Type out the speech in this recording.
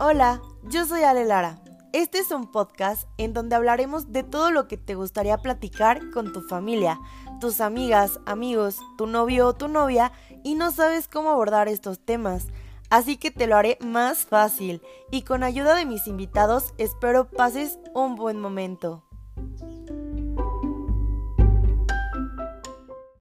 Hola, yo soy Ale Lara. Este es un podcast en donde hablaremos de todo lo que te gustaría platicar con tu familia, tus amigas, amigos, tu novio o tu novia y no sabes cómo abordar estos temas. Así que te lo haré más fácil y con ayuda de mis invitados espero pases un buen momento.